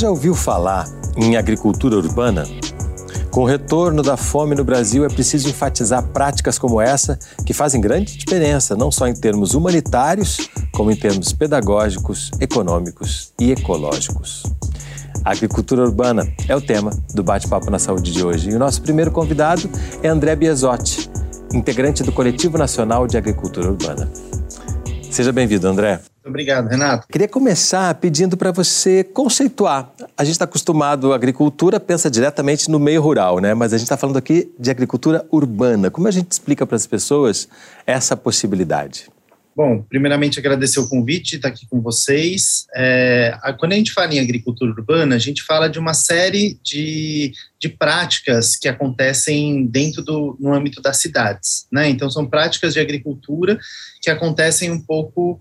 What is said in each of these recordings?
Já ouviu falar em agricultura urbana? Com o retorno da fome no Brasil, é preciso enfatizar práticas como essa que fazem grande diferença, não só em termos humanitários, como em termos pedagógicos, econômicos e ecológicos. A agricultura urbana é o tema do Bate-Papo na Saúde de hoje. E o nosso primeiro convidado é André Biesotti, integrante do Coletivo Nacional de Agricultura Urbana. Seja bem-vindo, André. Obrigado, Renato. Queria começar pedindo para você conceituar. A gente está acostumado, a agricultura pensa diretamente no meio rural, né? Mas a gente está falando aqui de agricultura urbana. Como a gente explica para as pessoas essa possibilidade? Bom, primeiramente agradecer o convite, estar aqui com vocês. É, quando a gente fala em agricultura urbana, a gente fala de uma série de, de práticas que acontecem dentro do no âmbito das cidades, né? Então são práticas de agricultura que acontecem um pouco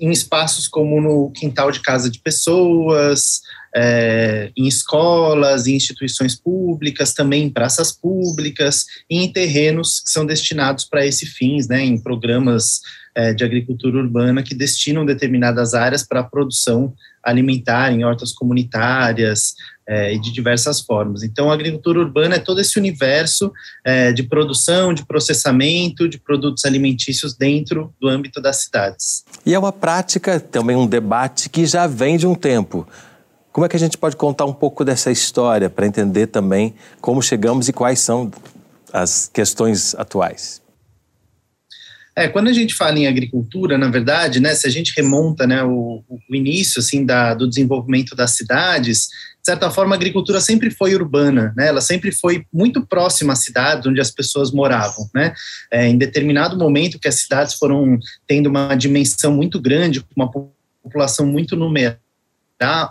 em espaços como no quintal de casa de pessoas, é, em escolas, em instituições públicas, também em praças públicas, e em terrenos que são destinados para esses fins, né, em programas é, de agricultura urbana que destinam determinadas áreas para a produção alimentar, em hortas comunitárias, é, e de diversas formas. Então, a agricultura urbana é todo esse universo é, de produção, de processamento de produtos alimentícios dentro do âmbito das cidades. E é uma prática, também um debate que já vem de um tempo. Como é que a gente pode contar um pouco dessa história para entender também como chegamos e quais são as questões atuais? É, quando a gente fala em agricultura, na verdade, né, se a gente remonta né, o, o início assim, da, do desenvolvimento das cidades, de certa forma, a agricultura sempre foi urbana, né, ela sempre foi muito próxima às cidades onde as pessoas moravam. Né, é, em determinado momento que as cidades foram tendo uma dimensão muito grande, uma população muito numerosa,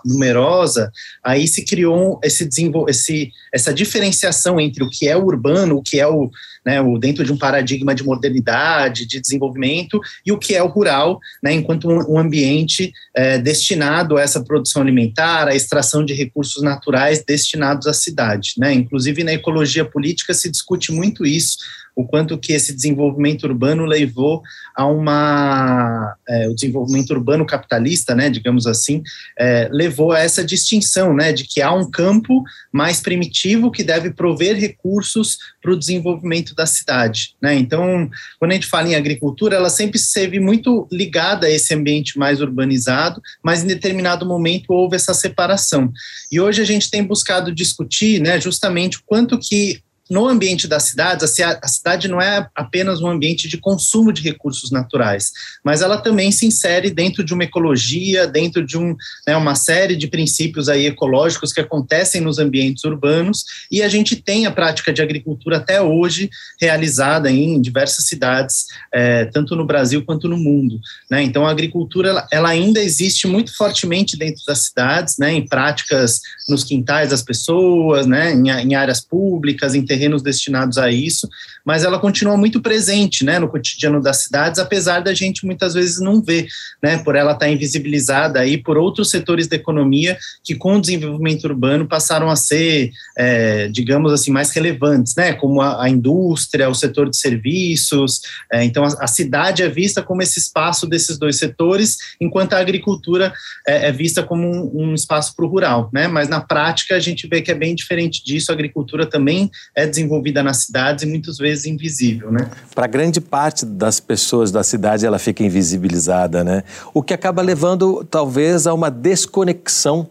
numerosa, aí se criou esse, esse, essa diferenciação entre o que é o urbano, o que é o, né, o, dentro de um paradigma de modernidade, de desenvolvimento, e o que é o rural, né, enquanto um, ambiente é, destinado a essa produção alimentar, a extração de recursos naturais destinados à cidade. Né? Inclusive, na ecologia política se discute muito isso, o quanto que esse desenvolvimento urbano levou a uma é, o desenvolvimento urbano capitalista, né, digamos assim, é, levou a essa distinção, né, de que há um campo mais primitivo que deve prover recursos para o desenvolvimento da cidade, né? Então, quando a gente fala em agricultura, ela sempre esteve muito ligada a esse ambiente mais urbanizado, mas em determinado momento houve essa separação. E hoje a gente tem buscado discutir, né, justamente o quanto que no ambiente das cidades, a cidade não é apenas um ambiente de consumo de recursos naturais, mas ela também se insere dentro de uma ecologia, dentro de um, né, uma série de princípios aí ecológicos que acontecem nos ambientes urbanos, e a gente tem a prática de agricultura até hoje realizada em diversas cidades, é, tanto no Brasil quanto no mundo. Né? Então, a agricultura ela, ela ainda existe muito fortemente dentro das cidades, né, em práticas nos quintais das pessoas, né, em, em áreas públicas, em terrenos destinados a isso, mas ela continua muito presente, né, no cotidiano das cidades, apesar da gente muitas vezes não ver, né, por ela estar invisibilizada aí por outros setores da economia que com o desenvolvimento urbano passaram a ser, é, digamos assim, mais relevantes, né, como a, a indústria, o setor de serviços, é, então a, a, cidade é vista como esse espaço desses dois setores, enquanto a agricultura é, é vista como um, um espaço para o rural, né, mas na prática a gente vê que é bem diferente disso, a agricultura também é desenvolvida nas cidades e muitas vezes invisível, né? Para grande parte das pessoas da cidade, ela fica invisibilizada, né? O que acaba levando, talvez, a uma desconexão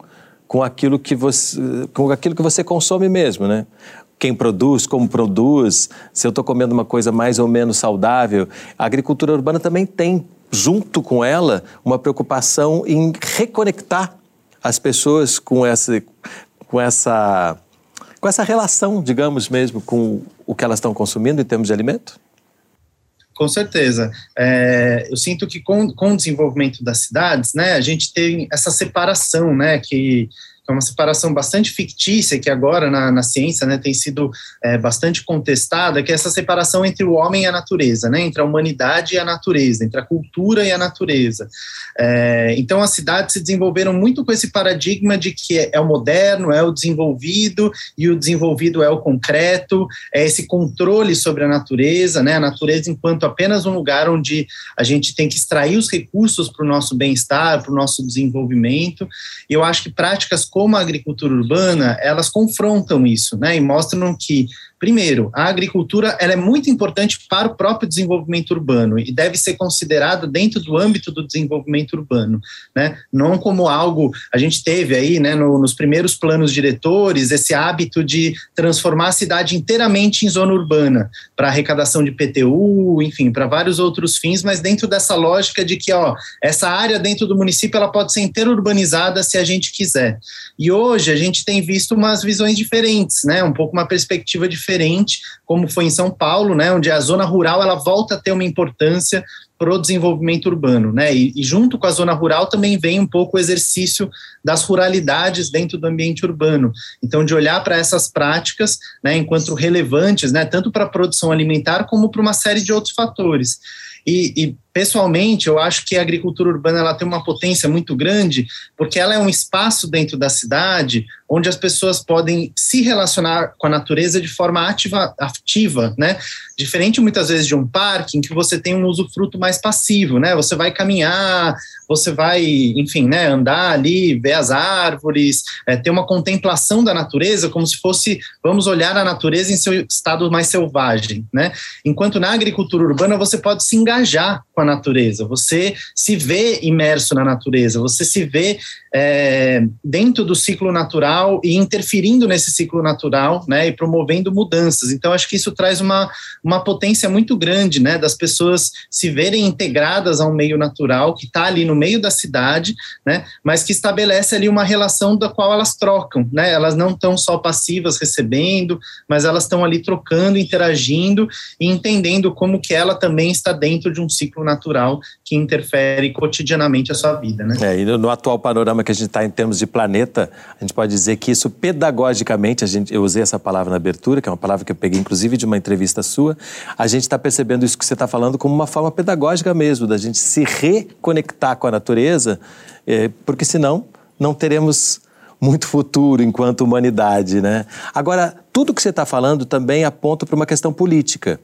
com aquilo que você, com aquilo que você consome mesmo, né? Quem produz, como produz, se eu estou comendo uma coisa mais ou menos saudável. A agricultura urbana também tem, junto com ela, uma preocupação em reconectar as pessoas com essa, com essa com essa relação, digamos mesmo, com o que elas estão consumindo em termos de alimento? Com certeza. É, eu sinto que com, com o desenvolvimento das cidades, né, a gente tem essa separação, né, que é uma separação bastante fictícia, que agora na, na ciência né, tem sido é, bastante contestada, que é essa separação entre o homem e a natureza, né, entre a humanidade e a natureza, entre a cultura e a natureza. É, então, as cidades se desenvolveram muito com esse paradigma de que é, é o moderno, é o desenvolvido, e o desenvolvido é o concreto, é esse controle sobre a natureza, né, a natureza enquanto apenas um lugar onde a gente tem que extrair os recursos para o nosso bem-estar, para o nosso desenvolvimento. E eu acho que práticas como a agricultura urbana, elas confrontam isso, né, e mostram que Primeiro, a agricultura ela é muito importante para o próprio desenvolvimento urbano e deve ser considerado dentro do âmbito do desenvolvimento urbano, né? Não como algo a gente teve aí, né, no, nos primeiros planos diretores esse hábito de transformar a cidade inteiramente em zona urbana para arrecadação de PTU, enfim, para vários outros fins, mas dentro dessa lógica de que, ó, essa área dentro do município ela pode ser inteira urbanizada se a gente quiser. E hoje a gente tem visto umas visões diferentes, né? Um pouco uma perspectiva diferente diferente, como foi em São Paulo, né, onde a zona rural ela volta a ter uma importância para o desenvolvimento urbano, né? E, e, junto com a zona rural também vem um pouco o exercício das ruralidades dentro do ambiente urbano. Então, de olhar para essas práticas, né, enquanto relevantes, né, tanto para a produção alimentar como para uma série de outros fatores. E, e, pessoalmente, eu acho que a agricultura urbana ela tem uma potência muito grande, porque ela é um espaço dentro da cidade onde as pessoas podem se relacionar com a natureza de forma ativa, ativa, né? Diferente muitas vezes de um parque em que você tem um usufruto mais passivo, né? Você vai caminhar, você vai, enfim, né, andar ali, ver as árvores, é, ter uma contemplação da natureza como se fosse, vamos olhar a natureza em seu estado mais selvagem, né? Enquanto na agricultura urbana você pode se engajar com a natureza, você se vê imerso na natureza, você se vê é, dentro do ciclo natural e interferindo nesse ciclo natural, né, e promovendo mudanças. Então, acho que isso traz uma, uma potência muito grande, né, das pessoas se verem integradas a um meio natural que está ali no meio da cidade, né, mas que estabelece ali uma relação da qual elas trocam, né, elas não estão só passivas recebendo, mas elas estão ali trocando, interagindo e entendendo como que ela também está dentro de um ciclo natural que interfere cotidianamente a sua vida, né. É, e no atual panorama que a gente está em termos de planeta, a gente pode dizer que isso pedagogicamente, a gente, eu usei essa palavra na abertura, que é uma palavra que eu peguei inclusive de uma entrevista sua, a gente está percebendo isso que você está falando como uma forma pedagógica mesmo, da gente se reconectar com a natureza, é, porque senão não teremos muito futuro enquanto humanidade, né? Agora, tudo que você está falando também aponta para uma questão política.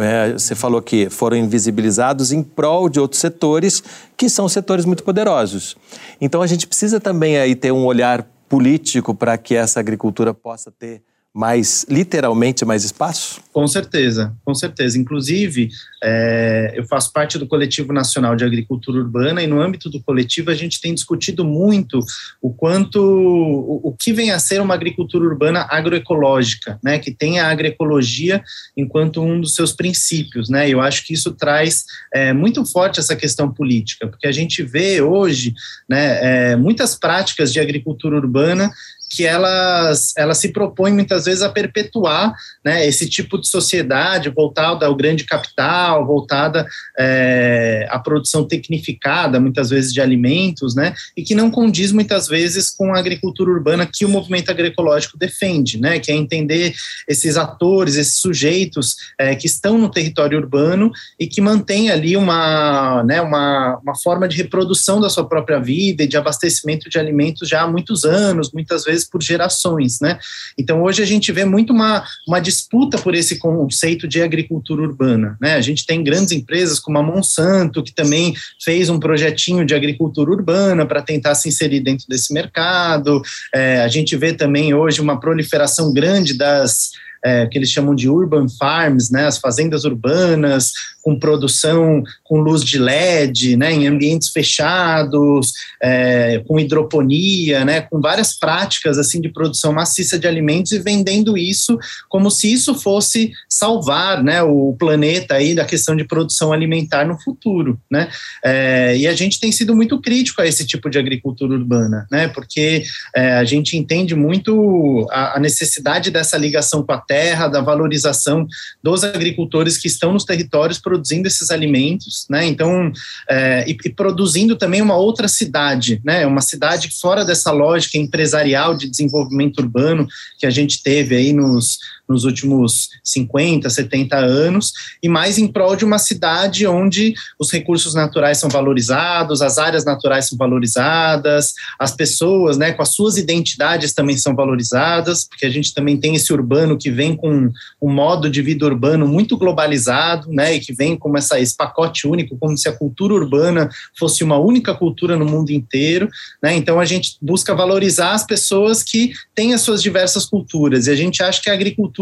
É, você falou que foram invisibilizados em prol de outros setores que são setores muito poderosos. Então a gente precisa também aí ter um olhar político para que essa agricultura possa ter mais, literalmente, mais espaço? Com certeza, com certeza. Inclusive, é, eu faço parte do Coletivo Nacional de Agricultura Urbana e no âmbito do coletivo a gente tem discutido muito o quanto, o, o que vem a ser uma agricultura urbana agroecológica, né, que tem a agroecologia enquanto um dos seus princípios, né, eu acho que isso traz é, muito forte essa questão política, porque a gente vê hoje, né, é, muitas práticas de agricultura urbana que elas, elas se propõem muitas vezes a perpetuar né, esse tipo de sociedade voltada ao grande capital, voltada é, à produção tecnificada, muitas vezes de alimentos, né, e que não condiz muitas vezes com a agricultura urbana que o movimento agroecológico defende, né, que é entender esses atores, esses sujeitos é, que estão no território urbano e que mantêm ali uma, né, uma, uma forma de reprodução da sua própria vida e de abastecimento de alimentos já há muitos anos, muitas vezes por gerações, né? Então hoje a gente vê muito uma, uma disputa por esse conceito de agricultura urbana, né? A gente tem grandes empresas como a Monsanto, que também fez um projetinho de agricultura urbana para tentar se inserir dentro desse mercado. É, a gente vê também hoje uma proliferação grande das é, que eles chamam de urban farms, né, as fazendas urbanas, com produção com luz de LED, né, em ambientes fechados, é, com hidroponia, né, com várias práticas assim de produção maciça de alimentos e vendendo isso como se isso fosse salvar, né, o planeta aí da questão de produção alimentar no futuro, né? É, e a gente tem sido muito crítico a esse tipo de agricultura urbana, né? Porque é, a gente entende muito a, a necessidade dessa ligação com a terra, da valorização dos agricultores que estão nos territórios produzindo esses alimentos, né? Então, é, e, e, produzindo também uma outra cidade, né? Uma cidade fora dessa lógica empresarial de desenvolvimento urbano que a gente teve aí nos, nos últimos 50, 70 anos, e mais em prol de uma cidade onde os recursos naturais são valorizados, as áreas naturais são valorizadas, as pessoas, né, com as suas identidades também são valorizadas, porque a gente também tem esse urbano que vem com um modo de vida urbano muito globalizado, né, e que vem com essa, esse pacote único, como se a cultura urbana fosse uma única cultura no mundo inteiro, né, então a gente busca valorizar as pessoas que têm as suas diversas culturas, e a gente acha que a agricultura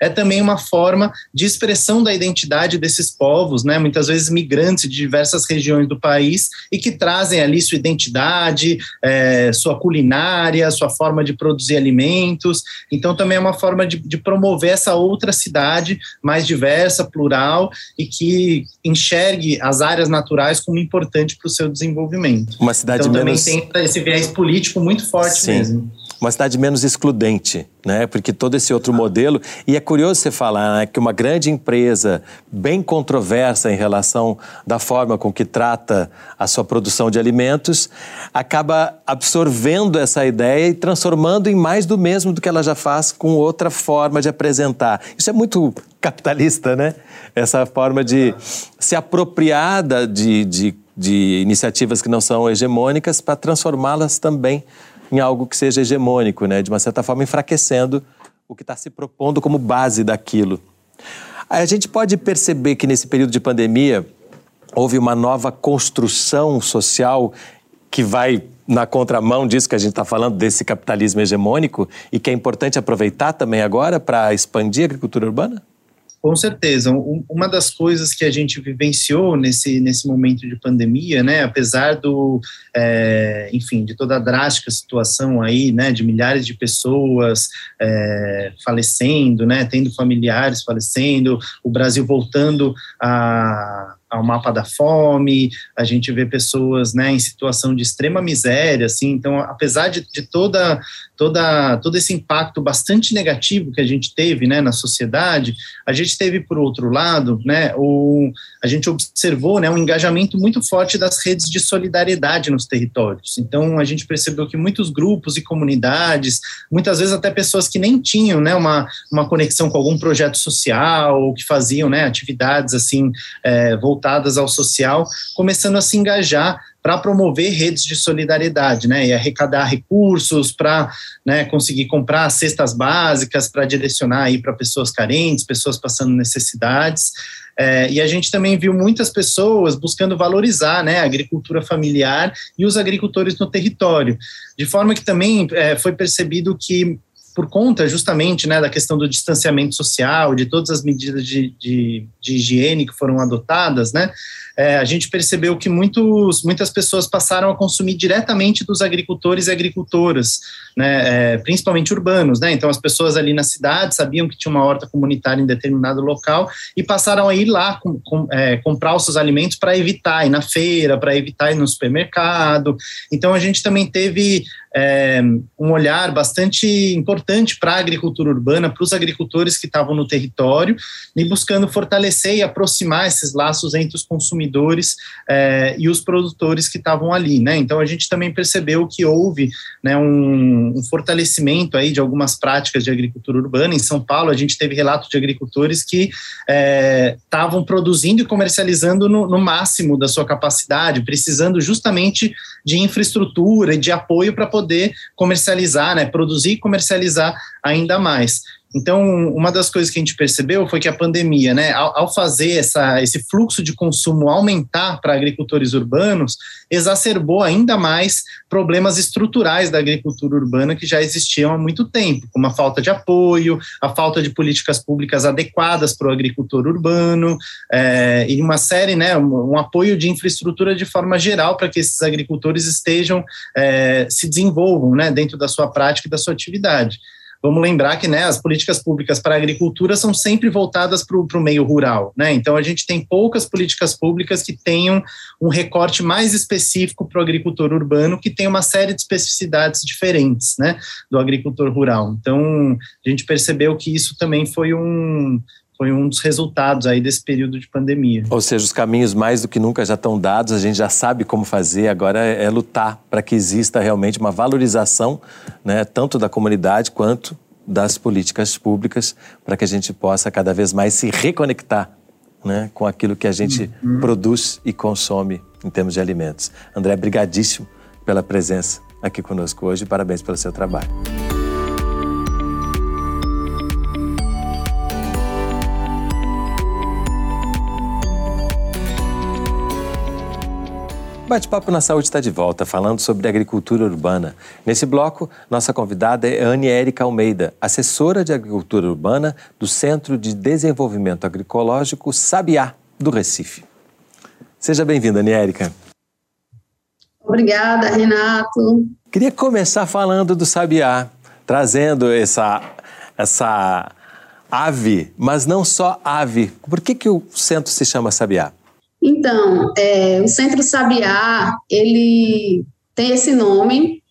é também uma forma de expressão da identidade desses povos, né, muitas vezes migrantes de diversas regiões do país e que trazem ali sua identidade, é, sua culinária, sua forma de produzir alimentos. Então, também é uma forma de, de promover essa outra cidade mais diversa, plural e que enxergue as áreas naturais como importante para o seu desenvolvimento. Uma cidade então, menos... também tem esse viés político muito forte Sim. mesmo uma cidade menos excludente, né? Porque todo esse outro modelo e é curioso você falar né, que uma grande empresa bem controversa em relação da forma com que trata a sua produção de alimentos acaba absorvendo essa ideia e transformando em mais do mesmo do que ela já faz com outra forma de apresentar. Isso é muito capitalista, né? Essa forma de se apropriar de, de, de iniciativas que não são hegemônicas para transformá-las também em algo que seja hegemônico, né? de uma certa forma enfraquecendo o que está se propondo como base daquilo. A gente pode perceber que nesse período de pandemia houve uma nova construção social que vai na contramão disso que a gente está falando, desse capitalismo hegemônico, e que é importante aproveitar também agora para expandir a agricultura urbana? Com certeza. Uma das coisas que a gente vivenciou nesse, nesse momento de pandemia, né, apesar do, é, enfim, de toda a drástica situação aí, né, de milhares de pessoas é, falecendo, né, tendo familiares falecendo, o Brasil voltando a ao mapa da fome, a gente vê pessoas né, em situação de extrema miséria, assim, então, apesar de, de toda, toda, todo esse impacto bastante negativo que a gente teve né, na sociedade, a gente teve, por outro lado, né, o, a gente observou né, um engajamento muito forte das redes de solidariedade nos territórios. Então, a gente percebeu que muitos grupos e comunidades, muitas vezes até pessoas que nem tinham né, uma, uma conexão com algum projeto social, ou que faziam né, atividades assim, é, voltadas ao social, começando a se engajar para promover redes de solidariedade, né, e arrecadar recursos para né, conseguir comprar cestas básicas para direcionar aí para pessoas carentes, pessoas passando necessidades. É, e a gente também viu muitas pessoas buscando valorizar né, a agricultura familiar e os agricultores no território, de forma que também é, foi percebido que por conta justamente né, da questão do distanciamento social, de todas as medidas de, de, de higiene que foram adotadas, né, é, a gente percebeu que muitos, muitas pessoas passaram a consumir diretamente dos agricultores e agricultoras, né, é, principalmente urbanos. Né, então, as pessoas ali na cidade sabiam que tinha uma horta comunitária em determinado local e passaram a ir lá com, com, é, comprar os seus alimentos para evitar ir na feira, para evitar ir no supermercado. Então, a gente também teve é, um olhar bastante importante para a agricultura urbana, para os agricultores que estavam no território, e buscando fortalecer e aproximar esses laços entre os consumidores é, e os produtores que estavam ali. Né? Então, a gente também percebeu que houve né, um, um, fortalecimento aí de algumas práticas de agricultura urbana. Em São Paulo, a gente teve relatos de agricultores que estavam é, produzindo e comercializando no, no máximo da sua capacidade, precisando justamente de infraestrutura e de apoio para poder comercializar, né, produzir e comercializar ainda mais. Então, uma das coisas que a gente percebeu foi que a pandemia, né, ao, ao fazer essa, esse fluxo de consumo aumentar para agricultores urbanos, exacerbou ainda mais problemas estruturais da agricultura urbana que já existiam há muito tempo, como a falta de apoio, a falta de políticas públicas adequadas para o agricultor urbano, é, e uma série, né, um, um, apoio de infraestrutura de forma geral para que esses agricultores estejam, é, se desenvolvam né, dentro da sua prática e da sua atividade. Vamos lembrar que né, as políticas públicas para a agricultura são sempre voltadas para o meio rural. Né? Então, a gente tem poucas políticas públicas que tenham um recorte mais específico para o agricultor urbano, que tem uma série de especificidades diferentes né, do agricultor rural. Então, a gente percebeu que isso também foi um, foi um dos resultados aí desse período de pandemia. Ou seja, os caminhos mais do que nunca já estão dados, a gente já sabe como fazer, agora é, é lutar para que exista realmente uma valorização, né, tanto da comunidade quanto das políticas públicas para que a gente possa cada vez mais se reconectar né, com aquilo que a gente uhum. produz e consome em termos de alimentos. André, brigadíssimo pela presença aqui conosco hoje e parabéns pelo seu trabalho. Bate-Papo na Saúde está de volta, falando sobre agricultura urbana. Nesse bloco, nossa convidada é Anne Érica Almeida, assessora de agricultura urbana do Centro de Desenvolvimento Agroecológico Sabiá, do Recife. Seja bem-vinda, Anne Érica. Obrigada, Renato. Queria começar falando do Sabiá, trazendo essa, essa ave, mas não só ave. Por que, que o centro se chama Sabiá? Então, é, o Centro Sabiá, ele tem esse nome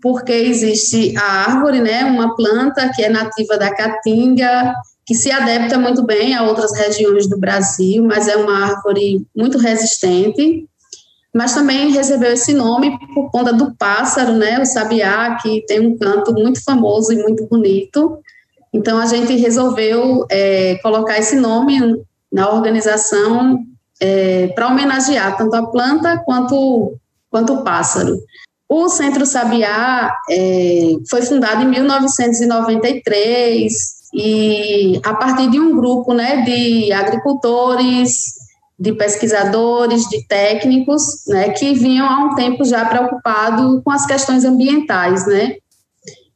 porque existe a árvore, né, uma planta que é nativa da Caatinga, que se adapta muito bem a outras regiões do Brasil, mas é uma árvore muito resistente. Mas também recebeu esse nome por conta do pássaro, né, o sabiá, que tem um canto muito famoso e muito bonito. Então a gente resolveu é, colocar esse nome na organização é, para homenagear tanto a planta quanto, quanto o pássaro. O Centro Sabiá é, foi fundado em 1993 e a partir de um grupo né, de agricultores, de pesquisadores, de técnicos, né, que vinham há um tempo já preocupados com as questões ambientais, né?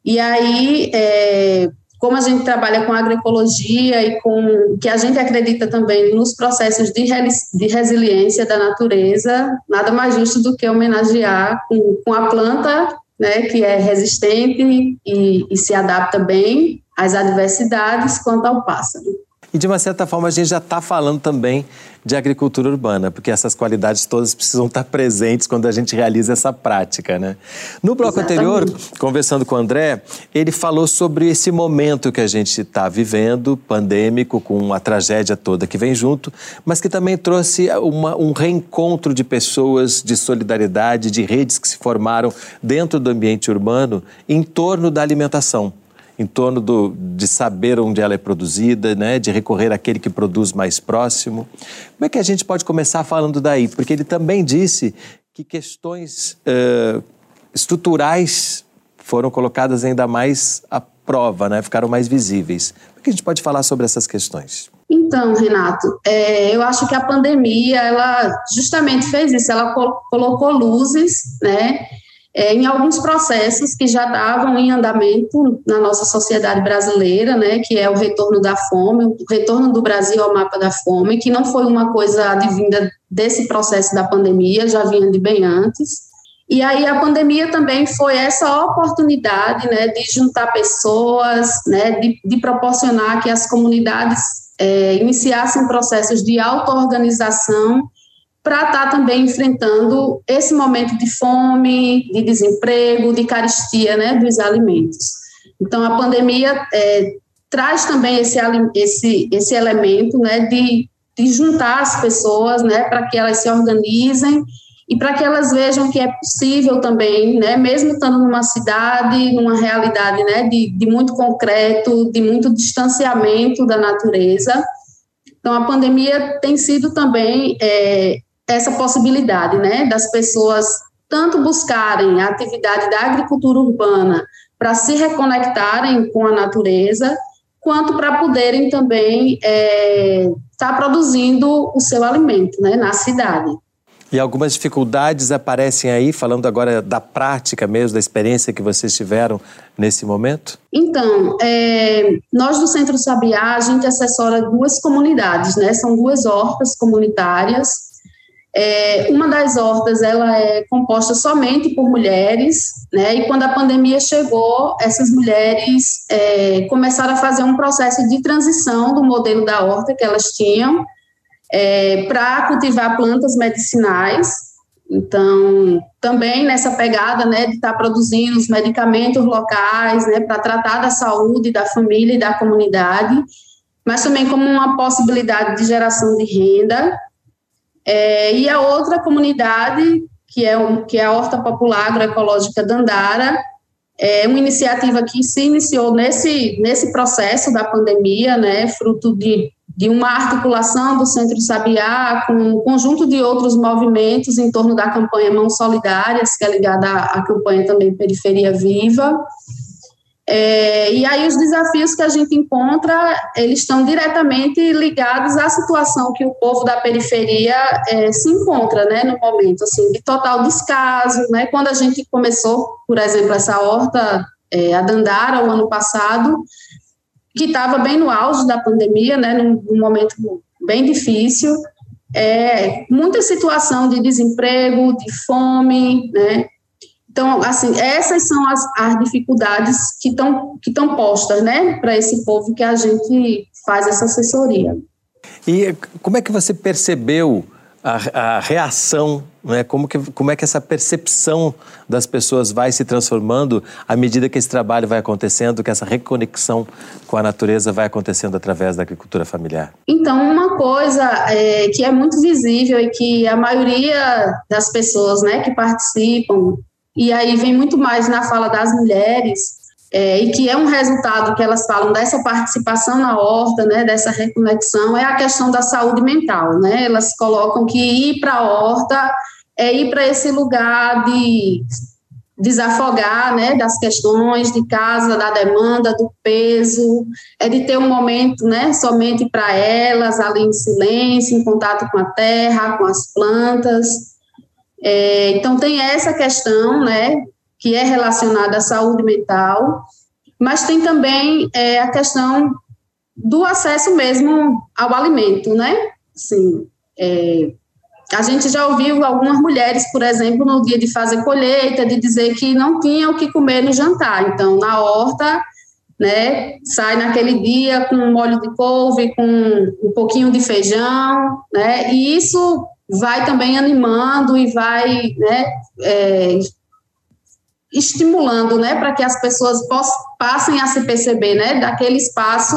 E aí, é, como a gente trabalha com agroecologia e com que a gente acredita também nos processos de, de resiliência da natureza, nada mais justo do que homenagear com, com a planta, né, que é resistente e, e se adapta bem às adversidades, quanto ao pássaro. E de uma certa forma a gente já está falando também de agricultura urbana, porque essas qualidades todas precisam estar presentes quando a gente realiza essa prática, né? No bloco Exatamente. anterior, conversando com o André, ele falou sobre esse momento que a gente está vivendo, pandêmico, com a tragédia toda que vem junto, mas que também trouxe uma, um reencontro de pessoas, de solidariedade, de redes que se formaram dentro do ambiente urbano em torno da alimentação em torno do, de saber onde ela é produzida, né, de recorrer àquele que produz mais próximo. Como é que a gente pode começar falando daí? Porque ele também disse que questões uh, estruturais foram colocadas ainda mais à prova, né, ficaram mais visíveis. Como é que a gente pode falar sobre essas questões? Então, Renato, é, eu acho que a pandemia, ela justamente fez isso, ela colocou luzes, né, é, em alguns processos que já estavam em andamento na nossa sociedade brasileira, né, que é o retorno da fome, o retorno do Brasil ao mapa da fome, que não foi uma coisa advinda desse processo da pandemia, já vinha de bem antes. E aí a pandemia também foi essa oportunidade, né, de juntar pessoas, né, de, de proporcionar que as comunidades é, iniciassem processos de auto-organização para estar tá também enfrentando esse momento de fome, de desemprego, de caristia né, dos alimentos. Então, a pandemia é, traz também esse, esse, esse elemento né, de, de juntar as pessoas né, para que elas se organizem e para que elas vejam que é possível também, né, mesmo estando numa cidade, numa realidade né, de, de muito concreto, de muito distanciamento da natureza. Então, a pandemia tem sido também é, essa possibilidade, né, das pessoas tanto buscarem a atividade da agricultura urbana para se reconectarem com a natureza, quanto para poderem também estar é, tá produzindo o seu alimento, né, na cidade. E algumas dificuldades aparecem aí, falando agora da prática mesmo, da experiência que vocês tiveram nesse momento? Então, é, nós do Centro Sabiá, a gente assessora duas comunidades, né? São duas hortas comunitárias é, uma das hortas ela é composta somente por mulheres, né? E quando a pandemia chegou, essas mulheres é, começaram a fazer um processo de transição do modelo da horta que elas tinham é, para cultivar plantas medicinais. Então, também nessa pegada, né, de estar tá produzindo os medicamentos locais, né, para tratar da saúde da família e da comunidade, mas também como uma possibilidade de geração de renda é, e a outra comunidade, que é, um, que é a Horta Popular Agroecológica Dandara, é uma iniciativa que se iniciou nesse, nesse processo da pandemia, né, fruto de, de uma articulação do Centro Sabiá com um conjunto de outros movimentos em torno da campanha Mãos Solidárias, que é ligada à, à campanha também Periferia Viva, é, e aí os desafios que a gente encontra, eles estão diretamente ligados à situação que o povo da periferia é, se encontra, né, no momento, assim, de total descaso, né, quando a gente começou, por exemplo, essa horta, é, a Dandara, o ano passado, que estava bem no auge da pandemia, né, num, num momento bem difícil, é, muita situação de desemprego, de fome, né, então, assim, essas são as, as dificuldades que estão que postas, né, para esse povo que a gente faz essa assessoria. E como é que você percebeu a, a reação, né? como, que, como é que essa percepção das pessoas vai se transformando à medida que esse trabalho vai acontecendo, que essa reconexão com a natureza vai acontecendo através da agricultura familiar? Então, uma coisa é, que é muito visível e que a maioria das pessoas né, que participam e aí vem muito mais na fala das mulheres, é, e que é um resultado que elas falam dessa participação na horta, né, dessa reconexão, é a questão da saúde mental, né, elas colocam que ir para a horta é ir para esse lugar de desafogar, né, das questões de casa, da demanda, do peso, é de ter um momento, né, somente para elas, ali em silêncio, em contato com a terra, com as plantas, é, então, tem essa questão, né, que é relacionada à saúde mental, mas tem também é, a questão do acesso mesmo ao alimento, né? Sim. É, a gente já ouviu algumas mulheres, por exemplo, no dia de fazer colheita, de dizer que não tinham o que comer no jantar. Então, na horta, né, sai naquele dia com um molho de couve, com um pouquinho de feijão, né? E isso vai também animando e vai né, é, estimulando né, para que as pessoas possam, passem a se perceber né, daquele espaço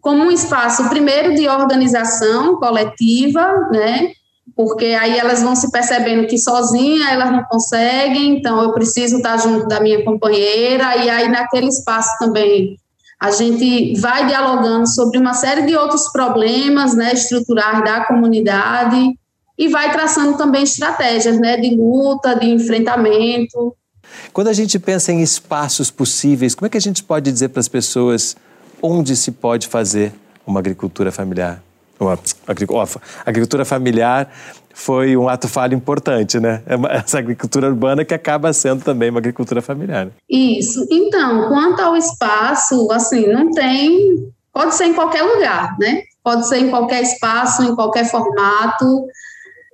como um espaço, primeiro, de organização coletiva, né, porque aí elas vão se percebendo que sozinha elas não conseguem, então eu preciso estar junto da minha companheira, e aí naquele espaço também a gente vai dialogando sobre uma série de outros problemas né, estruturais da comunidade, e vai traçando também estratégias né, de luta, de enfrentamento. Quando a gente pensa em espaços possíveis, como é que a gente pode dizer para as pessoas onde se pode fazer uma agricultura familiar? Uma agricultura familiar foi um ato falho importante, né? É essa agricultura urbana que acaba sendo também uma agricultura familiar. Isso. Então, quanto ao espaço, assim, não tem. Pode ser em qualquer lugar, né? Pode ser em qualquer espaço, em qualquer formato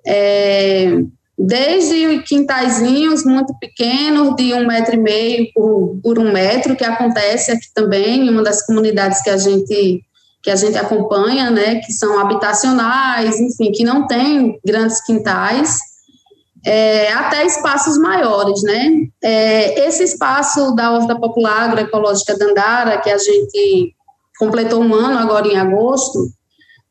é, desde quintaizinhos muito pequenos, de um metro e meio por, por um metro, que acontece aqui também, em uma das comunidades que a gente que a gente acompanha, né, que são habitacionais, enfim, que não tem grandes quintais, é, até espaços maiores, né? É, esse espaço da Horta Popular Agroecológica Dandara, que a gente completou um ano agora em agosto,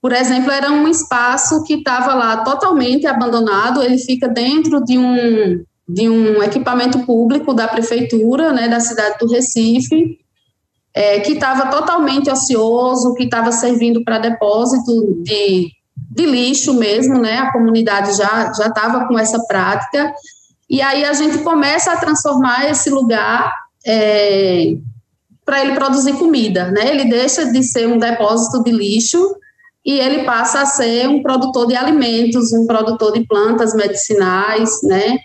por exemplo, era um espaço que estava lá totalmente abandonado, ele fica dentro de um, de um equipamento público da prefeitura, né, da cidade do Recife, é, que estava totalmente ocioso, que estava servindo para depósito de, de lixo mesmo, né, a comunidade já estava com essa prática, e aí a gente começa a transformar esse lugar é, para ele produzir comida, né, ele deixa de ser um depósito de lixo e ele passa a ser um produtor de alimentos, um produtor de plantas medicinais, né?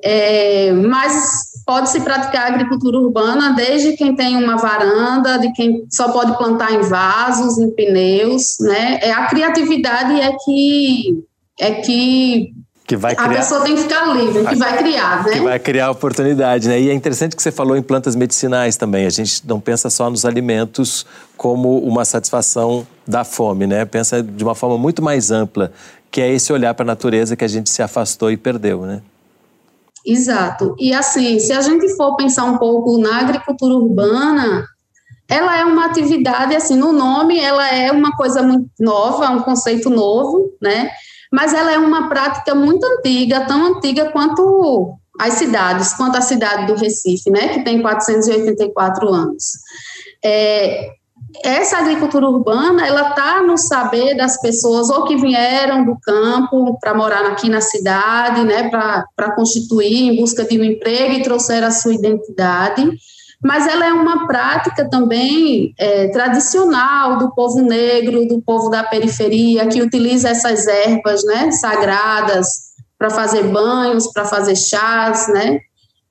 É, mas pode-se praticar agricultura urbana desde quem tem uma varanda, de quem só pode plantar em vasos, em pneus, né? É a criatividade é que é que que vai criar. A pessoa tem que ficar livre, que vai criar, né? Que vai criar oportunidade, né? E é interessante que você falou em plantas medicinais também. A gente não pensa só nos alimentos como uma satisfação da fome, né? Pensa de uma forma muito mais ampla, que é esse olhar para a natureza que a gente se afastou e perdeu, né? Exato. E assim, se a gente for pensar um pouco na agricultura urbana, ela é uma atividade, assim, no nome, ela é uma coisa muito nova, um conceito novo, né? Mas ela é uma prática muito antiga, tão antiga quanto as cidades, quanto a cidade do Recife, né, que tem 484 anos. É, essa agricultura urbana, ela está no saber das pessoas ou que vieram do campo para morar aqui na cidade, né, para constituir em busca de um emprego e trouxeram a sua identidade, mas ela é uma prática também é, tradicional do povo negro, do povo da periferia, que utiliza essas ervas, né, sagradas, para fazer banhos, para fazer chás, né?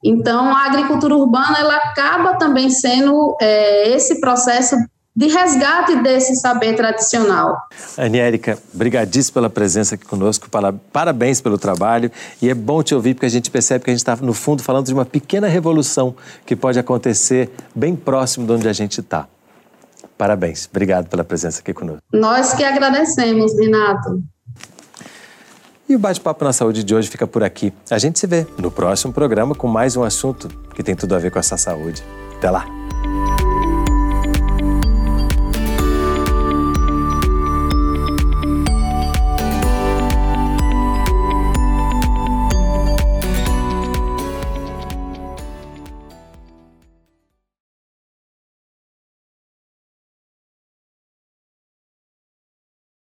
Então, a agricultura urbana ela acaba também sendo é, esse processo de resgate desse saber tradicional. Aniérica, brigadíssimo pela presença aqui conosco, parabéns pelo trabalho e é bom te ouvir porque a gente percebe que a gente está, no fundo, falando de uma pequena revolução que pode acontecer bem próximo de onde a gente está. Parabéns, obrigado pela presença aqui conosco. Nós que agradecemos, Renato. E o Bate-Papo na Saúde de hoje fica por aqui. A gente se vê no próximo programa com mais um assunto que tem tudo a ver com essa saúde. Até lá!